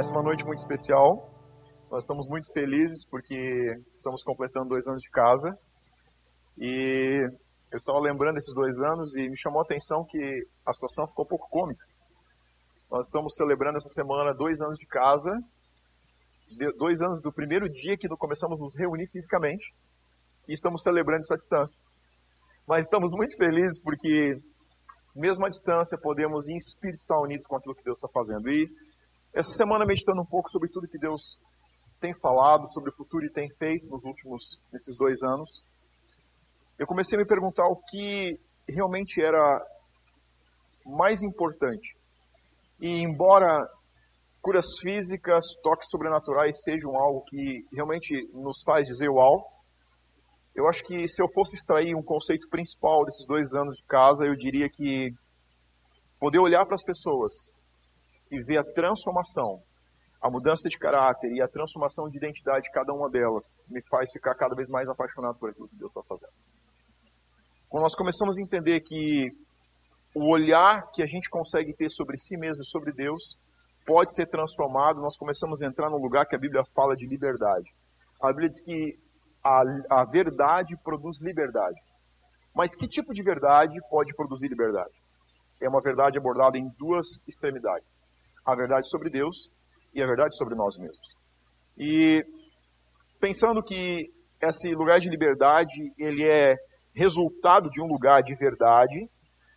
Essa é uma noite muito especial. Nós estamos muito felizes porque estamos completando dois anos de casa. E eu estava lembrando desses dois anos e me chamou a atenção que a situação ficou um pouco cômica. Nós estamos celebrando essa semana dois anos de casa, dois anos do primeiro dia que começamos a nos reunir fisicamente e estamos celebrando isso à distância. Mas estamos muito felizes porque, mesmo à distância, podemos em espírito estar unidos com aquilo que Deus está fazendo. E essa semana, meditando um pouco sobre tudo que Deus tem falado, sobre o futuro e tem feito nos últimos, nesses dois anos, eu comecei a me perguntar o que realmente era mais importante. E embora curas físicas, toques sobrenaturais sejam algo que realmente nos faz dizer uau, eu acho que se eu fosse extrair um conceito principal desses dois anos de casa, eu diria que poder olhar para as pessoas e ver a transformação, a mudança de caráter e a transformação de identidade de cada uma delas me faz ficar cada vez mais apaixonado por aquilo que Deus está fazendo. Quando nós começamos a entender que o olhar que a gente consegue ter sobre si mesmo e sobre Deus pode ser transformado, nós começamos a entrar num lugar que a Bíblia fala de liberdade. A Bíblia diz que a, a verdade produz liberdade. Mas que tipo de verdade pode produzir liberdade? É uma verdade abordada em duas extremidades: a verdade sobre Deus e a verdade sobre nós mesmos. E pensando que esse lugar de liberdade ele é resultado de um lugar de verdade,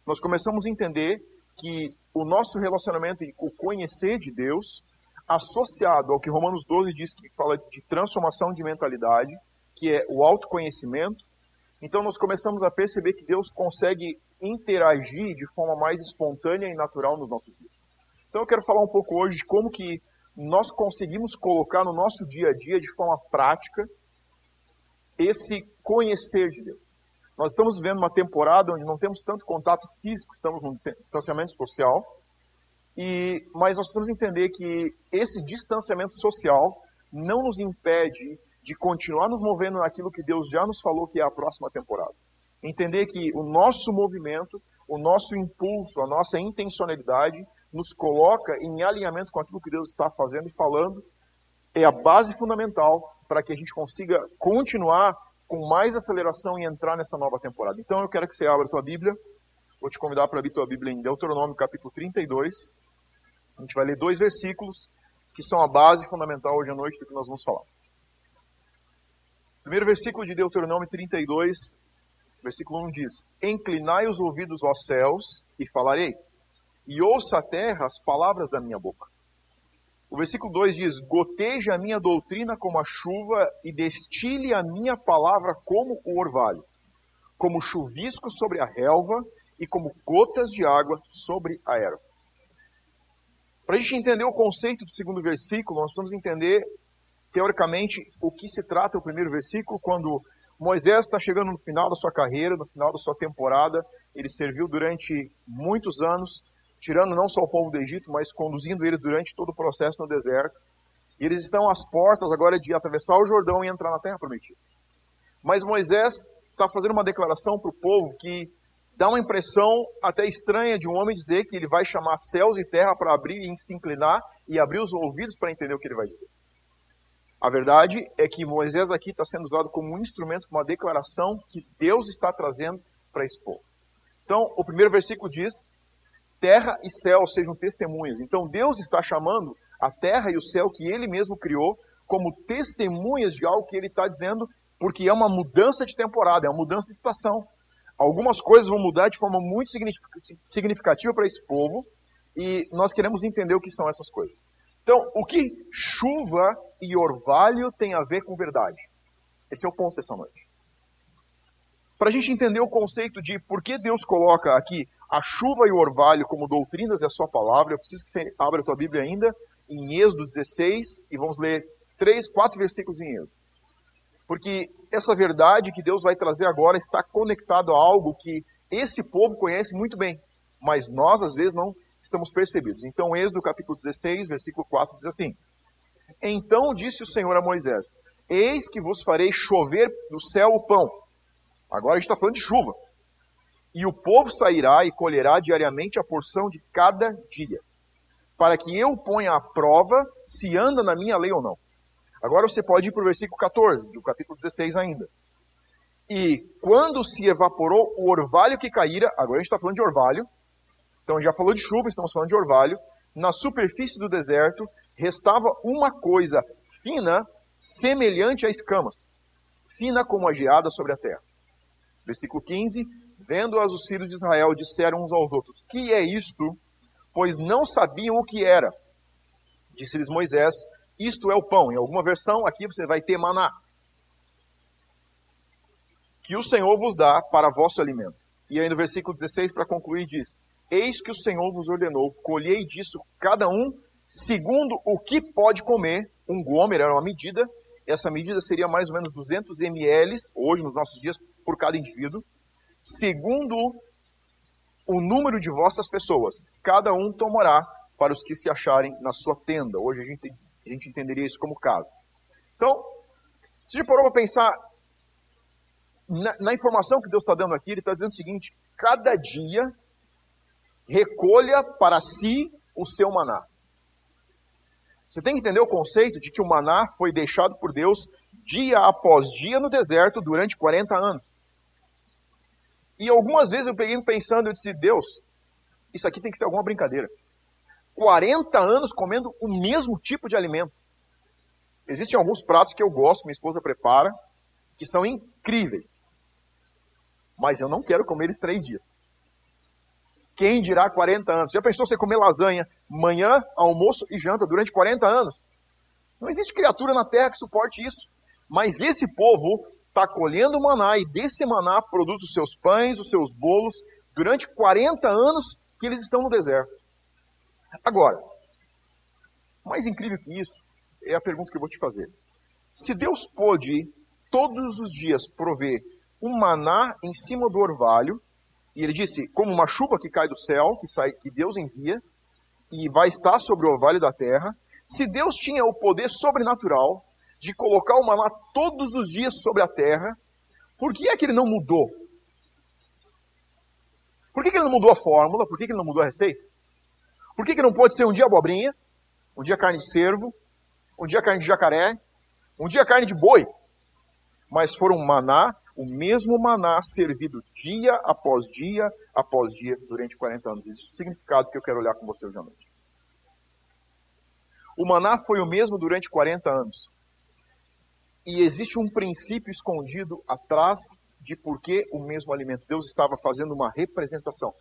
nós começamos a entender que o nosso relacionamento e o conhecer de Deus, associado ao que Romanos 12 diz que fala de transformação de mentalidade, que é o autoconhecimento, então nós começamos a perceber que Deus consegue interagir de forma mais espontânea e natural nos nossos. Então eu quero falar um pouco hoje de como que nós conseguimos colocar no nosso dia a dia de forma prática esse conhecer de Deus. Nós estamos vivendo uma temporada onde não temos tanto contato físico, estamos num distanciamento social, e, mas nós precisamos entender que esse distanciamento social não nos impede de continuar nos movendo naquilo que Deus já nos falou que é a próxima temporada. Entender que o nosso movimento, o nosso impulso, a nossa intencionalidade nos coloca em alinhamento com aquilo que Deus está fazendo e falando, é a base fundamental para que a gente consiga continuar com mais aceleração e entrar nessa nova temporada. Então eu quero que você abra a tua Bíblia. Vou te convidar para abrir tua Bíblia em Deuteronômio capítulo 32. A gente vai ler dois versículos que são a base fundamental hoje à noite do que nós vamos falar. Primeiro versículo de Deuteronômio 32, versículo 1 diz: Inclinai os ouvidos aos céus e falarei, e ouça a terra as palavras da minha boca. O versículo 2 diz: Goteje a minha doutrina como a chuva e destile a minha palavra como o orvalho, como chuvisco sobre a relva e como gotas de água sobre a erva. Para a gente entender o conceito do segundo versículo, nós precisamos entender, teoricamente, o que se trata o primeiro versículo, quando Moisés está chegando no final da sua carreira, no final da sua temporada, ele serviu durante muitos anos, tirando não só o povo do Egito, mas conduzindo eles durante todo o processo no deserto. E eles estão às portas agora de atravessar o Jordão e entrar na terra prometida. Mas Moisés está fazendo uma declaração para o povo que dá uma impressão até estranha de um homem dizer que ele vai chamar céus e terra para abrir e se inclinar e abrir os ouvidos para entender o que ele vai dizer. A verdade é que Moisés aqui está sendo usado como um instrumento, uma declaração que Deus está trazendo para esse povo. Então, o primeiro versículo diz: terra e céu sejam testemunhas. Então Deus está chamando a terra e o céu que ele mesmo criou como testemunhas de algo que ele está dizendo, porque é uma mudança de temporada, é uma mudança de estação. Algumas coisas vão mudar de forma muito significativa para esse povo e nós queremos entender o que são essas coisas. Então, o que chuva e orvalho tem a ver com verdade? Esse é o ponto dessa noite. Para a gente entender o conceito de por que Deus coloca aqui a chuva e o orvalho como doutrinas é a sua palavra. Eu preciso que você abra a tua Bíblia ainda em Êxodo 16 e vamos ler três, quatro versículos em Êxodo. Porque essa verdade que Deus vai trazer agora está conectado a algo que esse povo conhece muito bem, mas nós às vezes não estamos percebidos. Então, Êxodo capítulo 16, versículo 4 diz assim: Então disse o Senhor a Moisés: Eis que vos farei chover do céu o pão. Agora a gente está falando de chuva. E o povo sairá e colherá diariamente a porção de cada dia, para que eu ponha à prova se anda na minha lei ou não. Agora você pode ir para o versículo 14, do capítulo 16 ainda. E quando se evaporou o orvalho que caíra, agora a gente está falando de orvalho, então já falou de chuva, estamos falando de orvalho, na superfície do deserto restava uma coisa fina, semelhante a escamas, fina como a geada sobre a terra. Versículo 15: Vendo-as os filhos de Israel, disseram uns aos outros: Que é isto? Pois não sabiam o que era. Disse-lhes Moisés: Isto é o pão. Em alguma versão, aqui você vai ter maná. Que o Senhor vos dá para vosso alimento. E aí no versículo 16, para concluir, diz: Eis que o Senhor vos ordenou, colhei disso cada um segundo o que pode comer. Um gomer era uma medida. Essa medida seria mais ou menos 200 ml, hoje nos nossos dias, por cada indivíduo segundo o número de vossas pessoas. Cada um tomará para os que se acharem na sua tenda. Hoje a gente, a gente entenderia isso como casa. Então, se você parou para pensar na, na, informação que Deus está dando aqui, Ele está dizendo o seguinte: cada dia recolha para si o seu maná. Você tem que entender o conceito de que o maná foi deixado por Deus dia após dia no deserto durante 40 anos. E algumas vezes eu peguei pensando, eu disse, Deus, isso aqui tem que ser alguma brincadeira. 40 anos comendo o mesmo tipo de alimento. Existem alguns pratos que eu gosto, minha esposa prepara, que são incríveis. Mas eu não quero comer eles três dias. Quem dirá 40 anos? Já pensou você comer lasanha manhã, almoço e janta durante 40 anos? Não existe criatura na terra que suporte isso. Mas esse povo está colhendo maná e desse maná produz os seus pães, os seus bolos, durante 40 anos que eles estão no deserto. Agora, mais incrível que isso é a pergunta que eu vou te fazer. Se Deus pôde todos os dias prover um maná em cima do orvalho, e ele disse, como uma chuva que cai do céu, que, sai, que Deus envia, e vai estar sobre o orvalho da terra, se Deus tinha o poder sobrenatural de colocar o maná todos os dias sobre a terra, por que é que ele não mudou? Por que, que ele não mudou a fórmula? Por que, que ele não mudou a receita? Por que, que não pode ser um dia abobrinha, um dia carne de cervo, um dia carne de jacaré, um dia carne de boi? Mas for um maná, o mesmo maná servido dia após dia após dia durante 40 anos. Isso é o significado que eu quero olhar com você hoje à noite. O maná foi o mesmo durante 40 anos. E existe um princípio escondido atrás de por que o mesmo alimento. Deus estava fazendo uma representação.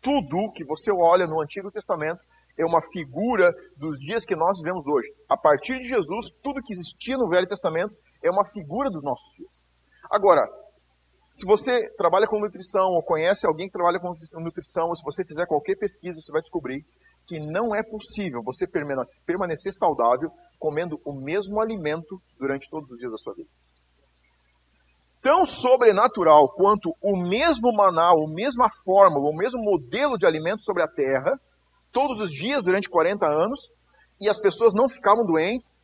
Tudo que você olha no Antigo Testamento é uma figura dos dias que nós vivemos hoje. A partir de Jesus, tudo que existia no Velho Testamento é uma figura dos nossos dias. Agora, se você trabalha com nutrição ou conhece alguém que trabalha com nutrição, ou se você fizer qualquer pesquisa, você vai descobrir que não é possível você permanecer saudável comendo o mesmo alimento durante todos os dias da sua vida. Tão sobrenatural quanto o mesmo maná, a mesma fórmula, o mesmo modelo de alimento sobre a terra, todos os dias durante 40 anos, e as pessoas não ficavam doentes,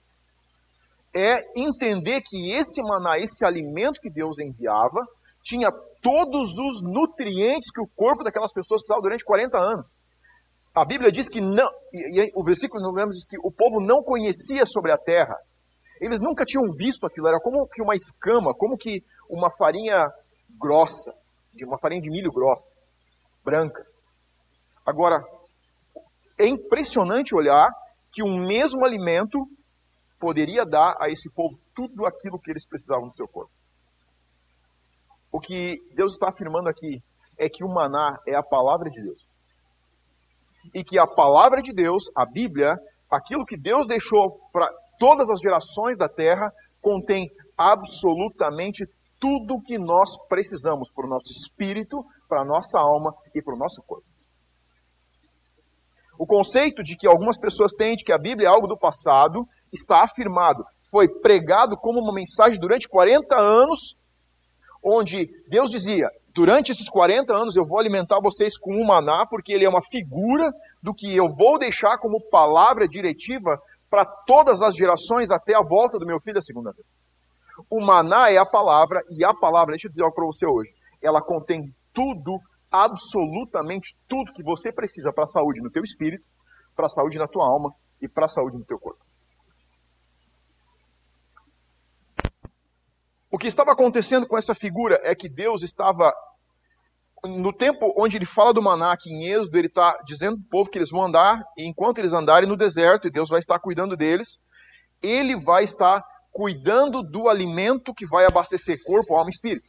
é entender que esse maná, esse alimento que Deus enviava, tinha todos os nutrientes que o corpo daquelas pessoas precisava durante 40 anos. A Bíblia diz que não, e o versículo não lembro diz que o povo não conhecia sobre a terra. Eles nunca tinham visto aquilo, era como que uma escama, como que uma farinha grossa, de uma farinha de milho grossa, branca. Agora, é impressionante olhar que um mesmo alimento poderia dar a esse povo tudo aquilo que eles precisavam no seu corpo. O que Deus está afirmando aqui é que o maná é a palavra de Deus e que a palavra de Deus, a Bíblia, aquilo que Deus deixou para todas as gerações da terra, contém absolutamente tudo o que nós precisamos para o nosso espírito, para a nossa alma e para o nosso corpo. O conceito de que algumas pessoas têm de que a Bíblia é algo do passado está afirmado. Foi pregado como uma mensagem durante 40 anos, onde Deus dizia: durante esses 40 anos eu vou alimentar vocês com um maná, porque ele é uma figura do que eu vou deixar como palavra diretiva para todas as gerações até a volta do meu filho a segunda vez. O maná é a palavra, e a palavra, deixa eu dizer algo para você hoje, ela contém tudo, absolutamente tudo que você precisa para a saúde no teu espírito, para a saúde na tua alma e para a saúde no teu corpo. O que estava acontecendo com essa figura é que Deus estava no tempo onde ele fala do maná aqui em Êxodo, ele está dizendo para o povo que eles vão andar, e enquanto eles andarem no deserto, e Deus vai estar cuidando deles, ele vai estar cuidando do alimento que vai abastecer corpo, alma e espírito.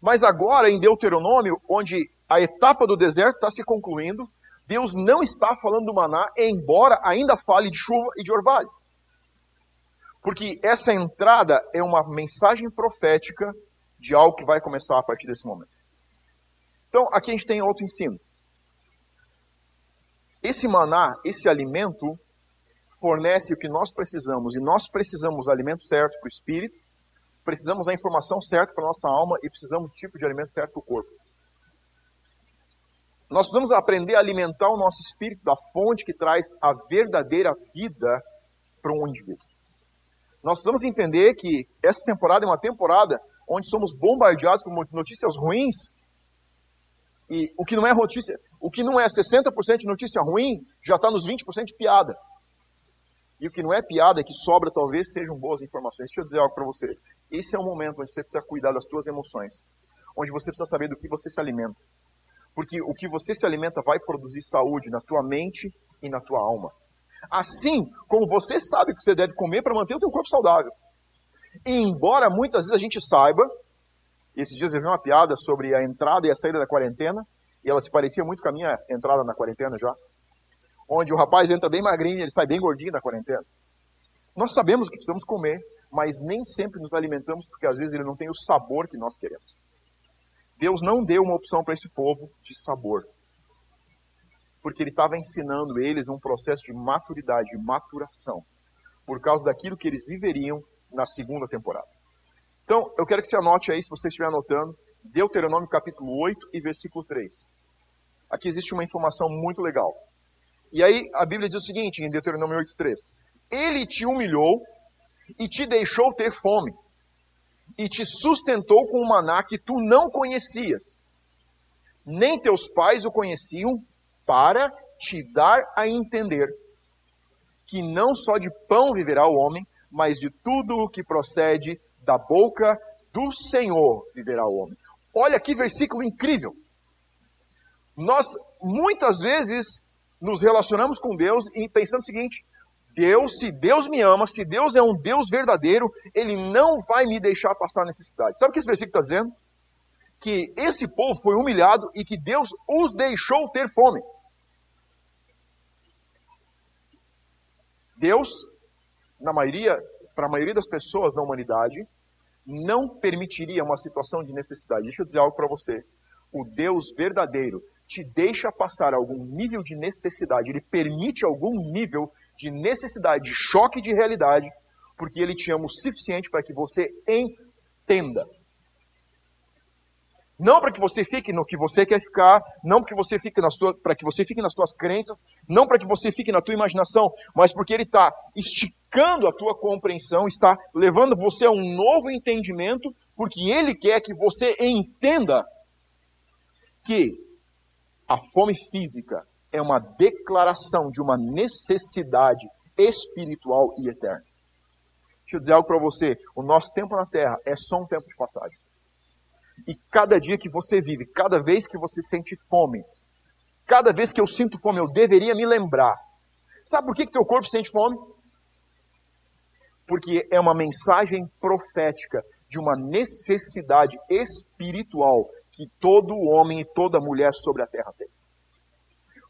Mas agora, em Deuteronômio, onde a etapa do deserto está se concluindo, Deus não está falando do maná, embora ainda fale de chuva e de orvalho. Porque essa entrada é uma mensagem profética de algo que vai começar a partir desse momento. Então, aqui a gente tem outro ensino. Esse maná, esse alimento, fornece o que nós precisamos, e nós precisamos do alimento certo para o espírito, precisamos da informação certa para a nossa alma e precisamos do tipo de alimento certo para o corpo. Nós precisamos aprender a alimentar o nosso espírito da fonte que traz a verdadeira vida para um indivíduo. Nós precisamos entender que essa temporada é uma temporada onde somos bombardeados por notícias ruins e o que não é notícia, o que não é 60% de notícia ruim, já está nos 20% de piada. E o que não é piada, é que sobra talvez sejam boas informações. Deixa eu dizer algo para você. Esse é o momento onde você precisa cuidar das suas emoções. Onde você precisa saber do que você se alimenta. Porque o que você se alimenta vai produzir saúde na tua mente e na tua alma. Assim como você sabe o que você deve comer para manter o teu corpo saudável. E embora muitas vezes a gente saiba esses dias eu vi uma piada sobre a entrada e a saída da quarentena, e ela se parecia muito com a minha entrada na quarentena já. Onde o rapaz entra bem magrinho e ele sai bem gordinho da quarentena. Nós sabemos que precisamos comer, mas nem sempre nos alimentamos porque às vezes ele não tem o sabor que nós queremos. Deus não deu uma opção para esse povo de sabor. Porque ele estava ensinando eles um processo de maturidade, de maturação, por causa daquilo que eles viveriam na segunda temporada. Então, eu quero que você anote aí, se você estiver anotando, Deuteronômio capítulo 8 e versículo 3. Aqui existe uma informação muito legal. E aí a Bíblia diz o seguinte, em Deuteronômio 8, 3. Ele te humilhou e te deixou ter fome, e te sustentou com um maná que tu não conhecias, nem teus pais o conheciam, para te dar a entender que não só de pão viverá o homem, mas de tudo o que procede da boca do Senhor viverá o homem. Olha que versículo incrível. Nós muitas vezes nos relacionamos com Deus e pensando o seguinte: Deus, se Deus me ama, se Deus é um Deus verdadeiro, Ele não vai me deixar passar necessidade. Sabe o que esse versículo está dizendo? Que esse povo foi humilhado e que Deus os deixou ter fome. Deus, na maioria para a maioria das pessoas da humanidade, não permitiria uma situação de necessidade. Deixa eu dizer algo para você. O Deus verdadeiro te deixa passar algum nível de necessidade, ele permite algum nível de necessidade, de choque de realidade, porque ele te ama o suficiente para que você entenda não para que você fique no que você quer ficar, não que você fique nas tuas, para que você fique nas tuas crenças, não para que você fique na tua imaginação, mas porque ele está esticando a tua compreensão, está levando você a um novo entendimento, porque ele quer que você entenda que a fome física é uma declaração de uma necessidade espiritual e eterna. Deixa eu dizer algo para você: o nosso tempo na Terra é só um tempo de passagem. E cada dia que você vive, cada vez que você sente fome, cada vez que eu sinto fome, eu deveria me lembrar. Sabe por que, que teu corpo sente fome? Porque é uma mensagem profética de uma necessidade espiritual que todo homem e toda mulher sobre a terra tem.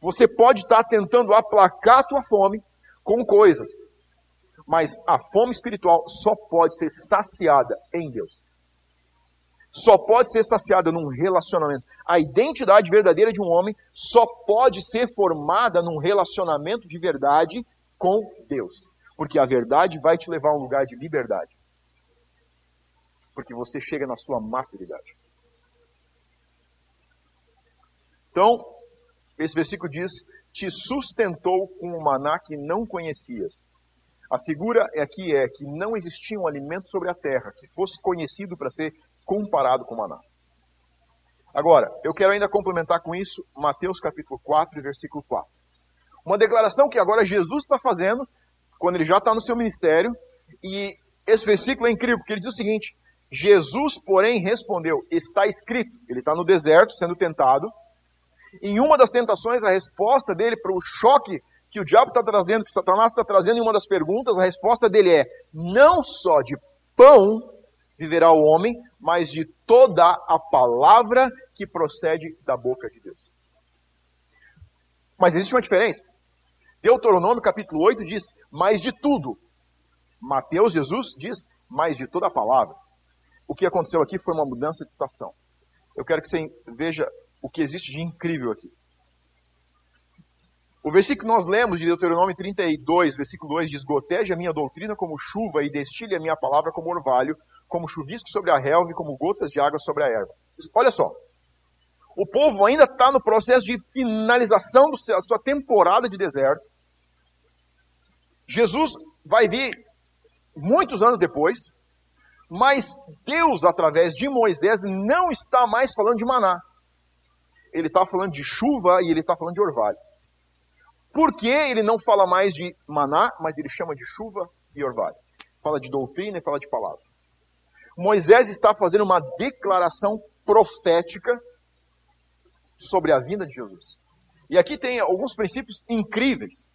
Você pode estar tentando aplacar a tua fome com coisas, mas a fome espiritual só pode ser saciada em Deus só pode ser saciada num relacionamento. A identidade verdadeira de um homem só pode ser formada num relacionamento de verdade com Deus. Porque a verdade vai te levar a um lugar de liberdade. Porque você chega na sua maturidade. Então, esse versículo diz: Te sustentou com um maná que não conhecias. A figura aqui é que não existia um alimento sobre a terra que fosse conhecido para ser comparado com o maná. Agora, eu quero ainda complementar com isso Mateus capítulo 4, versículo 4. Uma declaração que agora Jesus está fazendo, quando ele já está no seu ministério, e esse versículo é incrível, porque ele diz o seguinte: Jesus, porém, respondeu: Está escrito. Ele está no deserto sendo tentado. Em uma das tentações, a resposta dele para o choque que o diabo está trazendo, que Satanás está trazendo em uma das perguntas, a resposta dele é: Não só de pão viverá o homem, mas de toda a palavra que procede da boca de Deus. Mas existe uma diferença. Deuteronômio capítulo 8 diz, mais de tudo. Mateus, Jesus, diz, mais de toda a palavra. O que aconteceu aqui foi uma mudança de estação. Eu quero que você veja o que existe de incrível aqui. O versículo que nós lemos de Deuteronômio 32, versículo 2 diz: Goteje a minha doutrina como chuva e destile a minha palavra como orvalho, como chuvisco sobre a relva e como gotas de água sobre a erva. Olha só, o povo ainda está no processo de finalização da sua temporada de deserto. Jesus vai vir muitos anos depois, mas Deus, através de Moisés, não está mais falando de maná. Ele está falando de chuva e ele está falando de orvalho. Por que ele não fala mais de maná, mas ele chama de chuva e orvalho? Fala de doutrina e fala de palavra. Moisés está fazendo uma declaração profética sobre a vinda de Jesus. E aqui tem alguns princípios incríveis.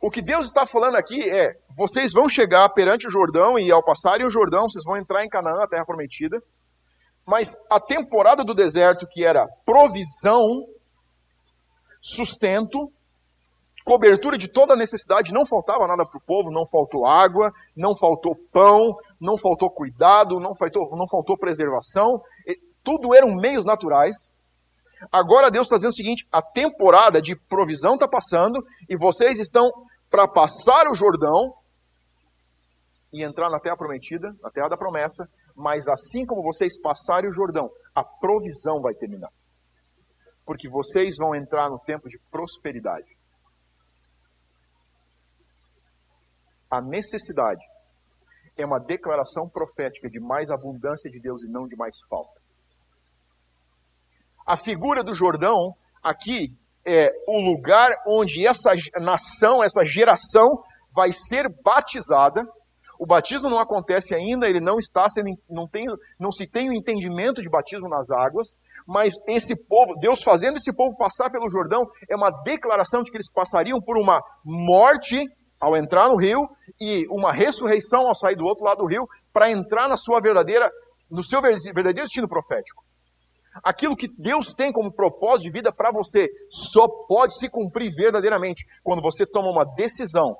O que Deus está falando aqui é: vocês vão chegar perante o Jordão e ao passarem o Jordão, vocês vão entrar em Canaã, a terra prometida. Mas a temporada do deserto, que era provisão, sustento, cobertura de toda necessidade, não faltava nada para o povo, não faltou água, não faltou pão, não faltou cuidado, não faltou, não faltou preservação, tudo eram meios naturais. Agora Deus está dizendo o seguinte: a temporada de provisão está passando e vocês estão para passar o Jordão e entrar na terra prometida, na terra da promessa, mas assim como vocês passarem o Jordão, a provisão vai terminar. Porque vocês vão entrar no tempo de prosperidade. A necessidade é uma declaração profética de mais abundância de Deus e não de mais falta. A figura do Jordão aqui é o lugar onde essa nação, essa geração vai ser batizada. O batismo não acontece ainda, ele não está sendo, não, tem, não se tem o entendimento de batismo nas águas, mas esse povo, Deus fazendo esse povo passar pelo Jordão, é uma declaração de que eles passariam por uma morte ao entrar no rio e uma ressurreição ao sair do outro lado do rio para entrar na sua verdadeira, no seu verdadeiro destino profético. Aquilo que Deus tem como propósito de vida para você só pode se cumprir verdadeiramente quando você toma uma decisão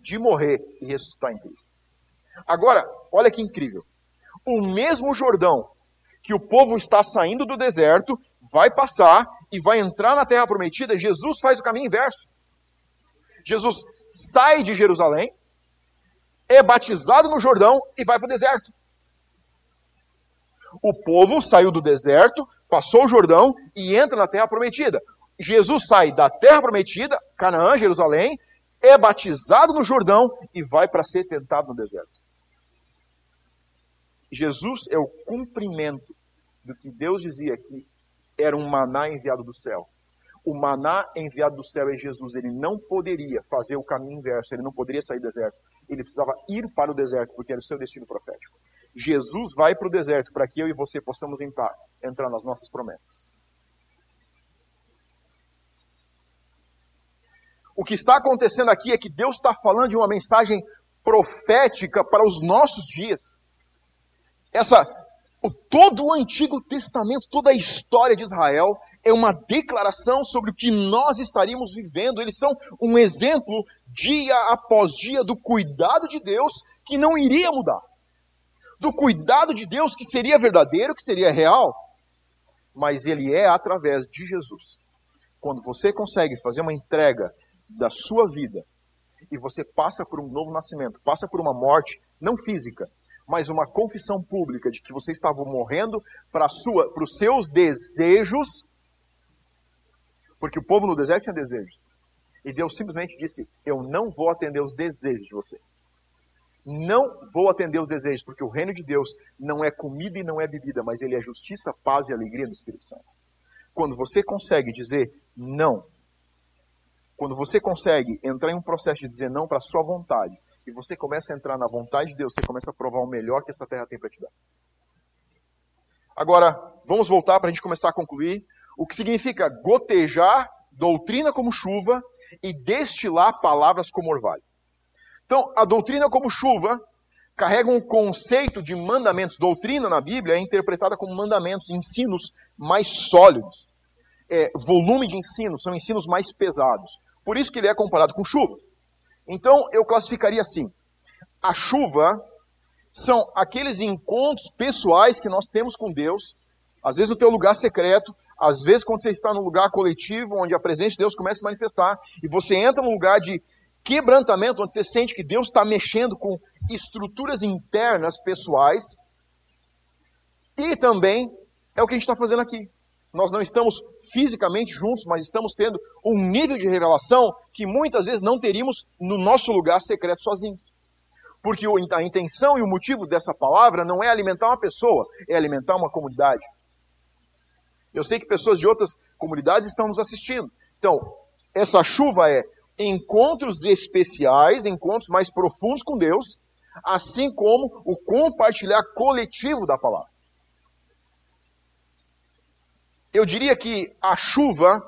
de morrer e ressuscitar em Cristo. Agora, olha que incrível. O mesmo Jordão que o povo está saindo do deserto vai passar e vai entrar na terra prometida, Jesus faz o caminho inverso. Jesus sai de Jerusalém, é batizado no Jordão e vai para o deserto. O povo saiu do deserto, passou o Jordão e entra na terra prometida. Jesus sai da terra prometida, Canaã, Jerusalém, é batizado no Jordão e vai para ser tentado no deserto. Jesus é o cumprimento do que Deus dizia que era um maná enviado do céu. O maná enviado do céu é Jesus. Ele não poderia fazer o caminho inverso, ele não poderia sair do deserto. Ele precisava ir para o deserto, porque era o seu destino profético. Jesus vai para o deserto para que eu e você possamos entrar, entrar nas nossas promessas. O que está acontecendo aqui é que Deus está falando de uma mensagem profética para os nossos dias. Essa, todo o Antigo Testamento, toda a história de Israel é uma declaração sobre o que nós estaríamos vivendo. Eles são um exemplo, dia após dia, do cuidado de Deus que não iria mudar do cuidado de Deus que seria verdadeiro, que seria real, mas ele é através de Jesus. Quando você consegue fazer uma entrega da sua vida e você passa por um novo nascimento, passa por uma morte não física, mas uma confissão pública de que você estava morrendo para os seus desejos, porque o povo no deserto tinha desejos. E Deus simplesmente disse: Eu não vou atender os desejos de você não vou atender os desejos, porque o reino de Deus não é comida e não é bebida, mas ele é justiça, paz e alegria no Espírito Santo. Quando você consegue dizer não, quando você consegue entrar em um processo de dizer não para a sua vontade, e você começa a entrar na vontade de Deus, você começa a provar o melhor que essa terra tem para te dar. Agora, vamos voltar para a gente começar a concluir. O que significa gotejar doutrina como chuva e destilar palavras como orvalho. Então, a doutrina como chuva carrega um conceito de mandamentos. Doutrina na Bíblia é interpretada como mandamentos, ensinos mais sólidos. É, volume de ensino, são ensinos mais pesados. Por isso que ele é comparado com chuva. Então, eu classificaria assim: a chuva são aqueles encontros pessoais que nós temos com Deus, às vezes no teu lugar secreto, às vezes quando você está num lugar coletivo, onde a presença de Deus começa a se manifestar, e você entra num lugar de quebrantamento, onde você sente que Deus está mexendo com estruturas internas pessoais, e também é o que a gente está fazendo aqui. Nós não estamos fisicamente juntos, mas estamos tendo um nível de revelação que muitas vezes não teríamos no nosso lugar secreto sozinhos. Porque a intenção e o motivo dessa palavra não é alimentar uma pessoa, é alimentar uma comunidade. Eu sei que pessoas de outras comunidades estão nos assistindo. Então, essa chuva é encontros especiais, encontros mais profundos com Deus, assim como o compartilhar coletivo da palavra. Eu diria que a chuva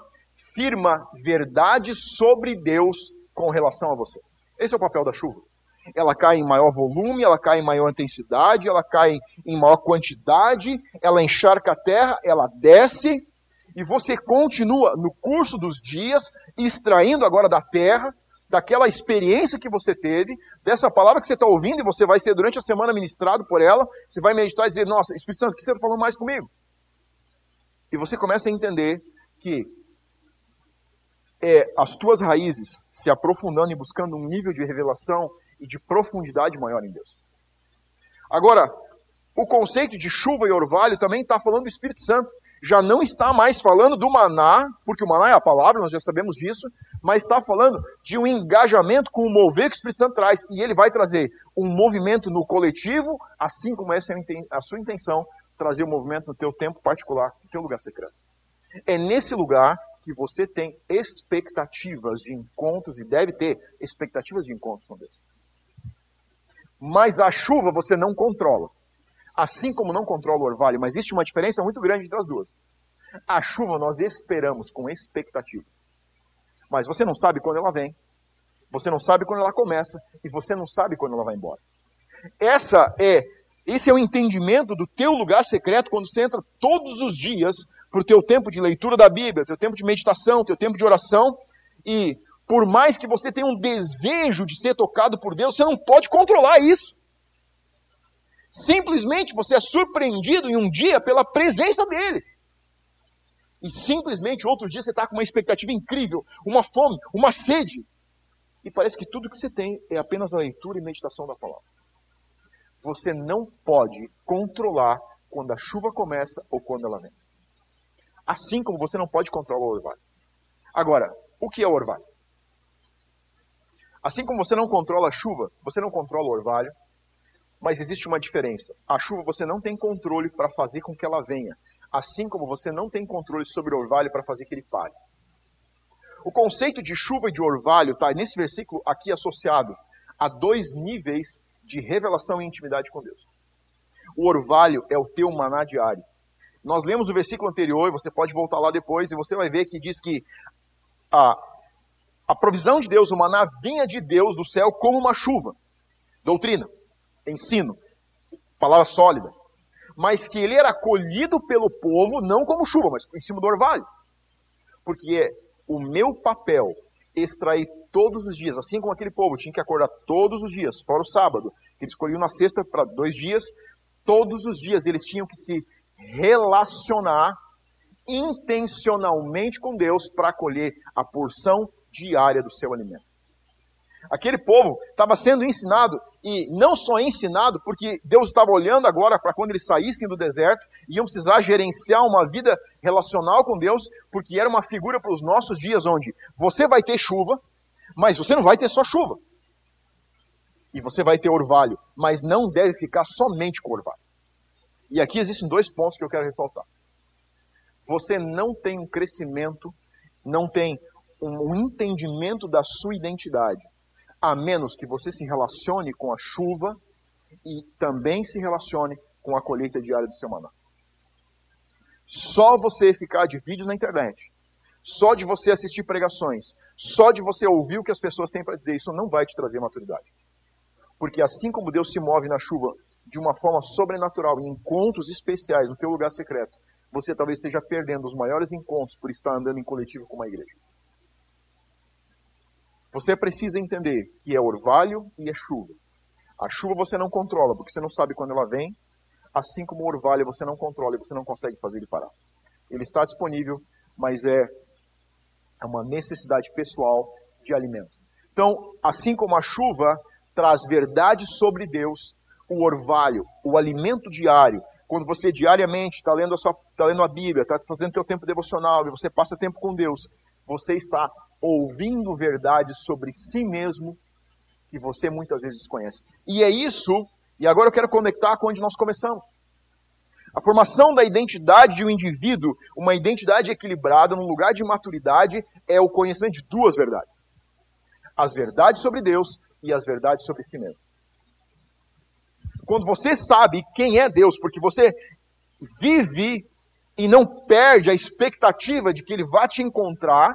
firma verdade sobre Deus com relação a você. Esse é o papel da chuva ela cai em maior volume, ela cai em maior intensidade, ela cai em maior quantidade, ela encharca a terra, ela desce, e você continua no curso dos dias, extraindo agora da terra, daquela experiência que você teve, dessa palavra que você está ouvindo, e você vai ser durante a semana ministrado por ela, você vai meditar e dizer, nossa, Espírito Santo, o que você está falando mais comigo? E você começa a entender que é, as tuas raízes se aprofundando e buscando um nível de revelação e de profundidade maior em Deus. Agora, o conceito de chuva e orvalho também está falando do Espírito Santo. Já não está mais falando do maná, porque o maná é a palavra, nós já sabemos disso, mas está falando de um engajamento com o mover que o Espírito Santo traz. E ele vai trazer um movimento no coletivo, assim como essa é a sua intenção, trazer o um movimento no teu tempo particular, no teu lugar secreto. É nesse lugar que você tem expectativas de encontros e deve ter expectativas de encontros com Deus. Mas a chuva você não controla. Assim como não controla o orvalho, mas existe uma diferença muito grande entre as duas. A chuva nós esperamos com expectativa. Mas você não sabe quando ela vem, você não sabe quando ela começa e você não sabe quando ela vai embora. Essa é, esse é o entendimento do teu lugar secreto quando você entra todos os dias para o teu tempo de leitura da Bíblia, teu tempo de meditação, teu tempo de oração e por mais que você tenha um desejo de ser tocado por Deus, você não pode controlar isso. Simplesmente você é surpreendido em um dia pela presença dele. E simplesmente outro dia você está com uma expectativa incrível, uma fome, uma sede. E parece que tudo que você tem é apenas a leitura e meditação da palavra. Você não pode controlar quando a chuva começa ou quando ela vem. Assim como você não pode controlar o orvalho. Agora, o que é o orvalho? Assim como você não controla a chuva, você não controla o orvalho, mas existe uma diferença. A chuva você não tem controle para fazer com que ela venha, assim como você não tem controle sobre o orvalho para fazer que ele pare. O conceito de chuva e de orvalho está nesse versículo aqui associado a dois níveis de revelação e intimidade com Deus. O orvalho é o teu maná diário. Nós lemos o versículo anterior, você pode voltar lá depois e você vai ver que diz que a a provisão de Deus, o maná vinha de Deus do céu como uma chuva. Doutrina, ensino, palavra sólida. Mas que ele era colhido pelo povo não como chuva, mas em cima do orvalho. Porque é o meu papel extrair todos os dias, assim como aquele povo tinha que acordar todos os dias, fora o sábado, eles escolhiam na sexta para dois dias, todos os dias eles tinham que se relacionar intencionalmente com Deus para colher a porção diária do seu alimento. Aquele povo estava sendo ensinado, e não só ensinado, porque Deus estava olhando agora para quando eles saíssem do deserto, iam precisar gerenciar uma vida relacional com Deus, porque era uma figura para os nossos dias onde você vai ter chuva, mas você não vai ter só chuva. E você vai ter orvalho, mas não deve ficar somente com orvalho. E aqui existem dois pontos que eu quero ressaltar. Você não tem um crescimento, não tem um entendimento da sua identidade, a menos que você se relacione com a chuva e também se relacione com a colheita diária do seu maná. Só você ficar de vídeos na internet, só de você assistir pregações, só de você ouvir o que as pessoas têm para dizer, isso não vai te trazer maturidade. Porque assim como Deus se move na chuva de uma forma sobrenatural, em encontros especiais no teu lugar secreto, você talvez esteja perdendo os maiores encontros por estar andando em coletivo com uma igreja. Você precisa entender que é orvalho e é chuva. A chuva você não controla, porque você não sabe quando ela vem, assim como o orvalho você não controla e você não consegue fazer ele parar. Ele está disponível, mas é uma necessidade pessoal de alimento. Então, assim como a chuva traz verdade sobre Deus, o orvalho, o alimento diário, quando você diariamente está lendo, tá lendo, a Bíblia, está fazendo seu tempo devocional e você passa tempo com Deus, você está ouvindo verdades sobre si mesmo que você muitas vezes desconhece. E é isso, e agora eu quero conectar com onde nós começamos. A formação da identidade de um indivíduo, uma identidade equilibrada, num lugar de maturidade, é o conhecimento de duas verdades: as verdades sobre Deus e as verdades sobre si mesmo. Quando você sabe quem é Deus, porque você vive e não perde a expectativa de que Ele vá te encontrar,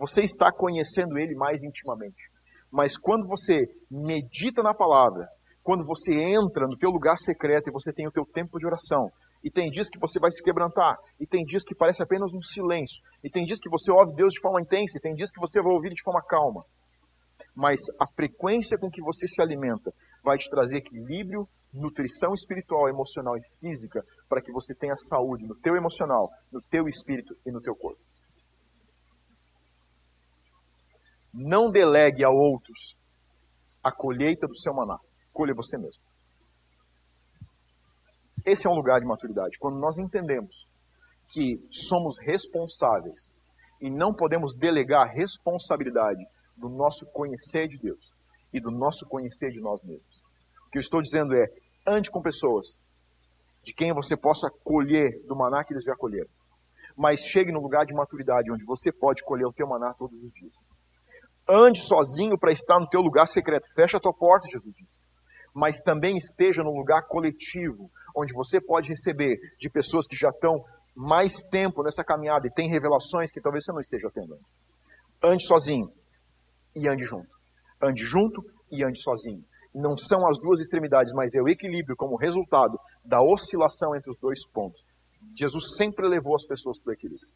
você está conhecendo Ele mais intimamente. Mas quando você medita na palavra, quando você entra no teu lugar secreto e você tem o teu tempo de oração, e tem dias que você vai se quebrantar, e tem dias que parece apenas um silêncio, e tem dias que você ouve Deus de forma intensa, e tem dias que você vai ouvir de forma calma. Mas a frequência com que você se alimenta vai te trazer equilíbrio, nutrição espiritual, emocional e física para que você tenha saúde no teu emocional, no teu espírito e no teu corpo. Não delegue a outros a colheita do seu maná. Colhe você mesmo. Esse é um lugar de maturidade. Quando nós entendemos que somos responsáveis e não podemos delegar a responsabilidade do nosso conhecer de Deus e do nosso conhecer de nós mesmos. O que eu estou dizendo é, ande com pessoas de quem você possa colher do maná que eles já colheram. Mas chegue no lugar de maturidade onde você pode colher o teu maná todos os dias. Ande sozinho para estar no teu lugar secreto. Fecha a tua porta, Jesus disse. Mas também esteja no lugar coletivo, onde você pode receber de pessoas que já estão mais tempo nessa caminhada e têm revelações que talvez você não esteja tendo. Ande sozinho e ande junto. Ande junto e ande sozinho. Não são as duas extremidades, mas é o equilíbrio como resultado da oscilação entre os dois pontos. Jesus sempre levou as pessoas para o equilíbrio.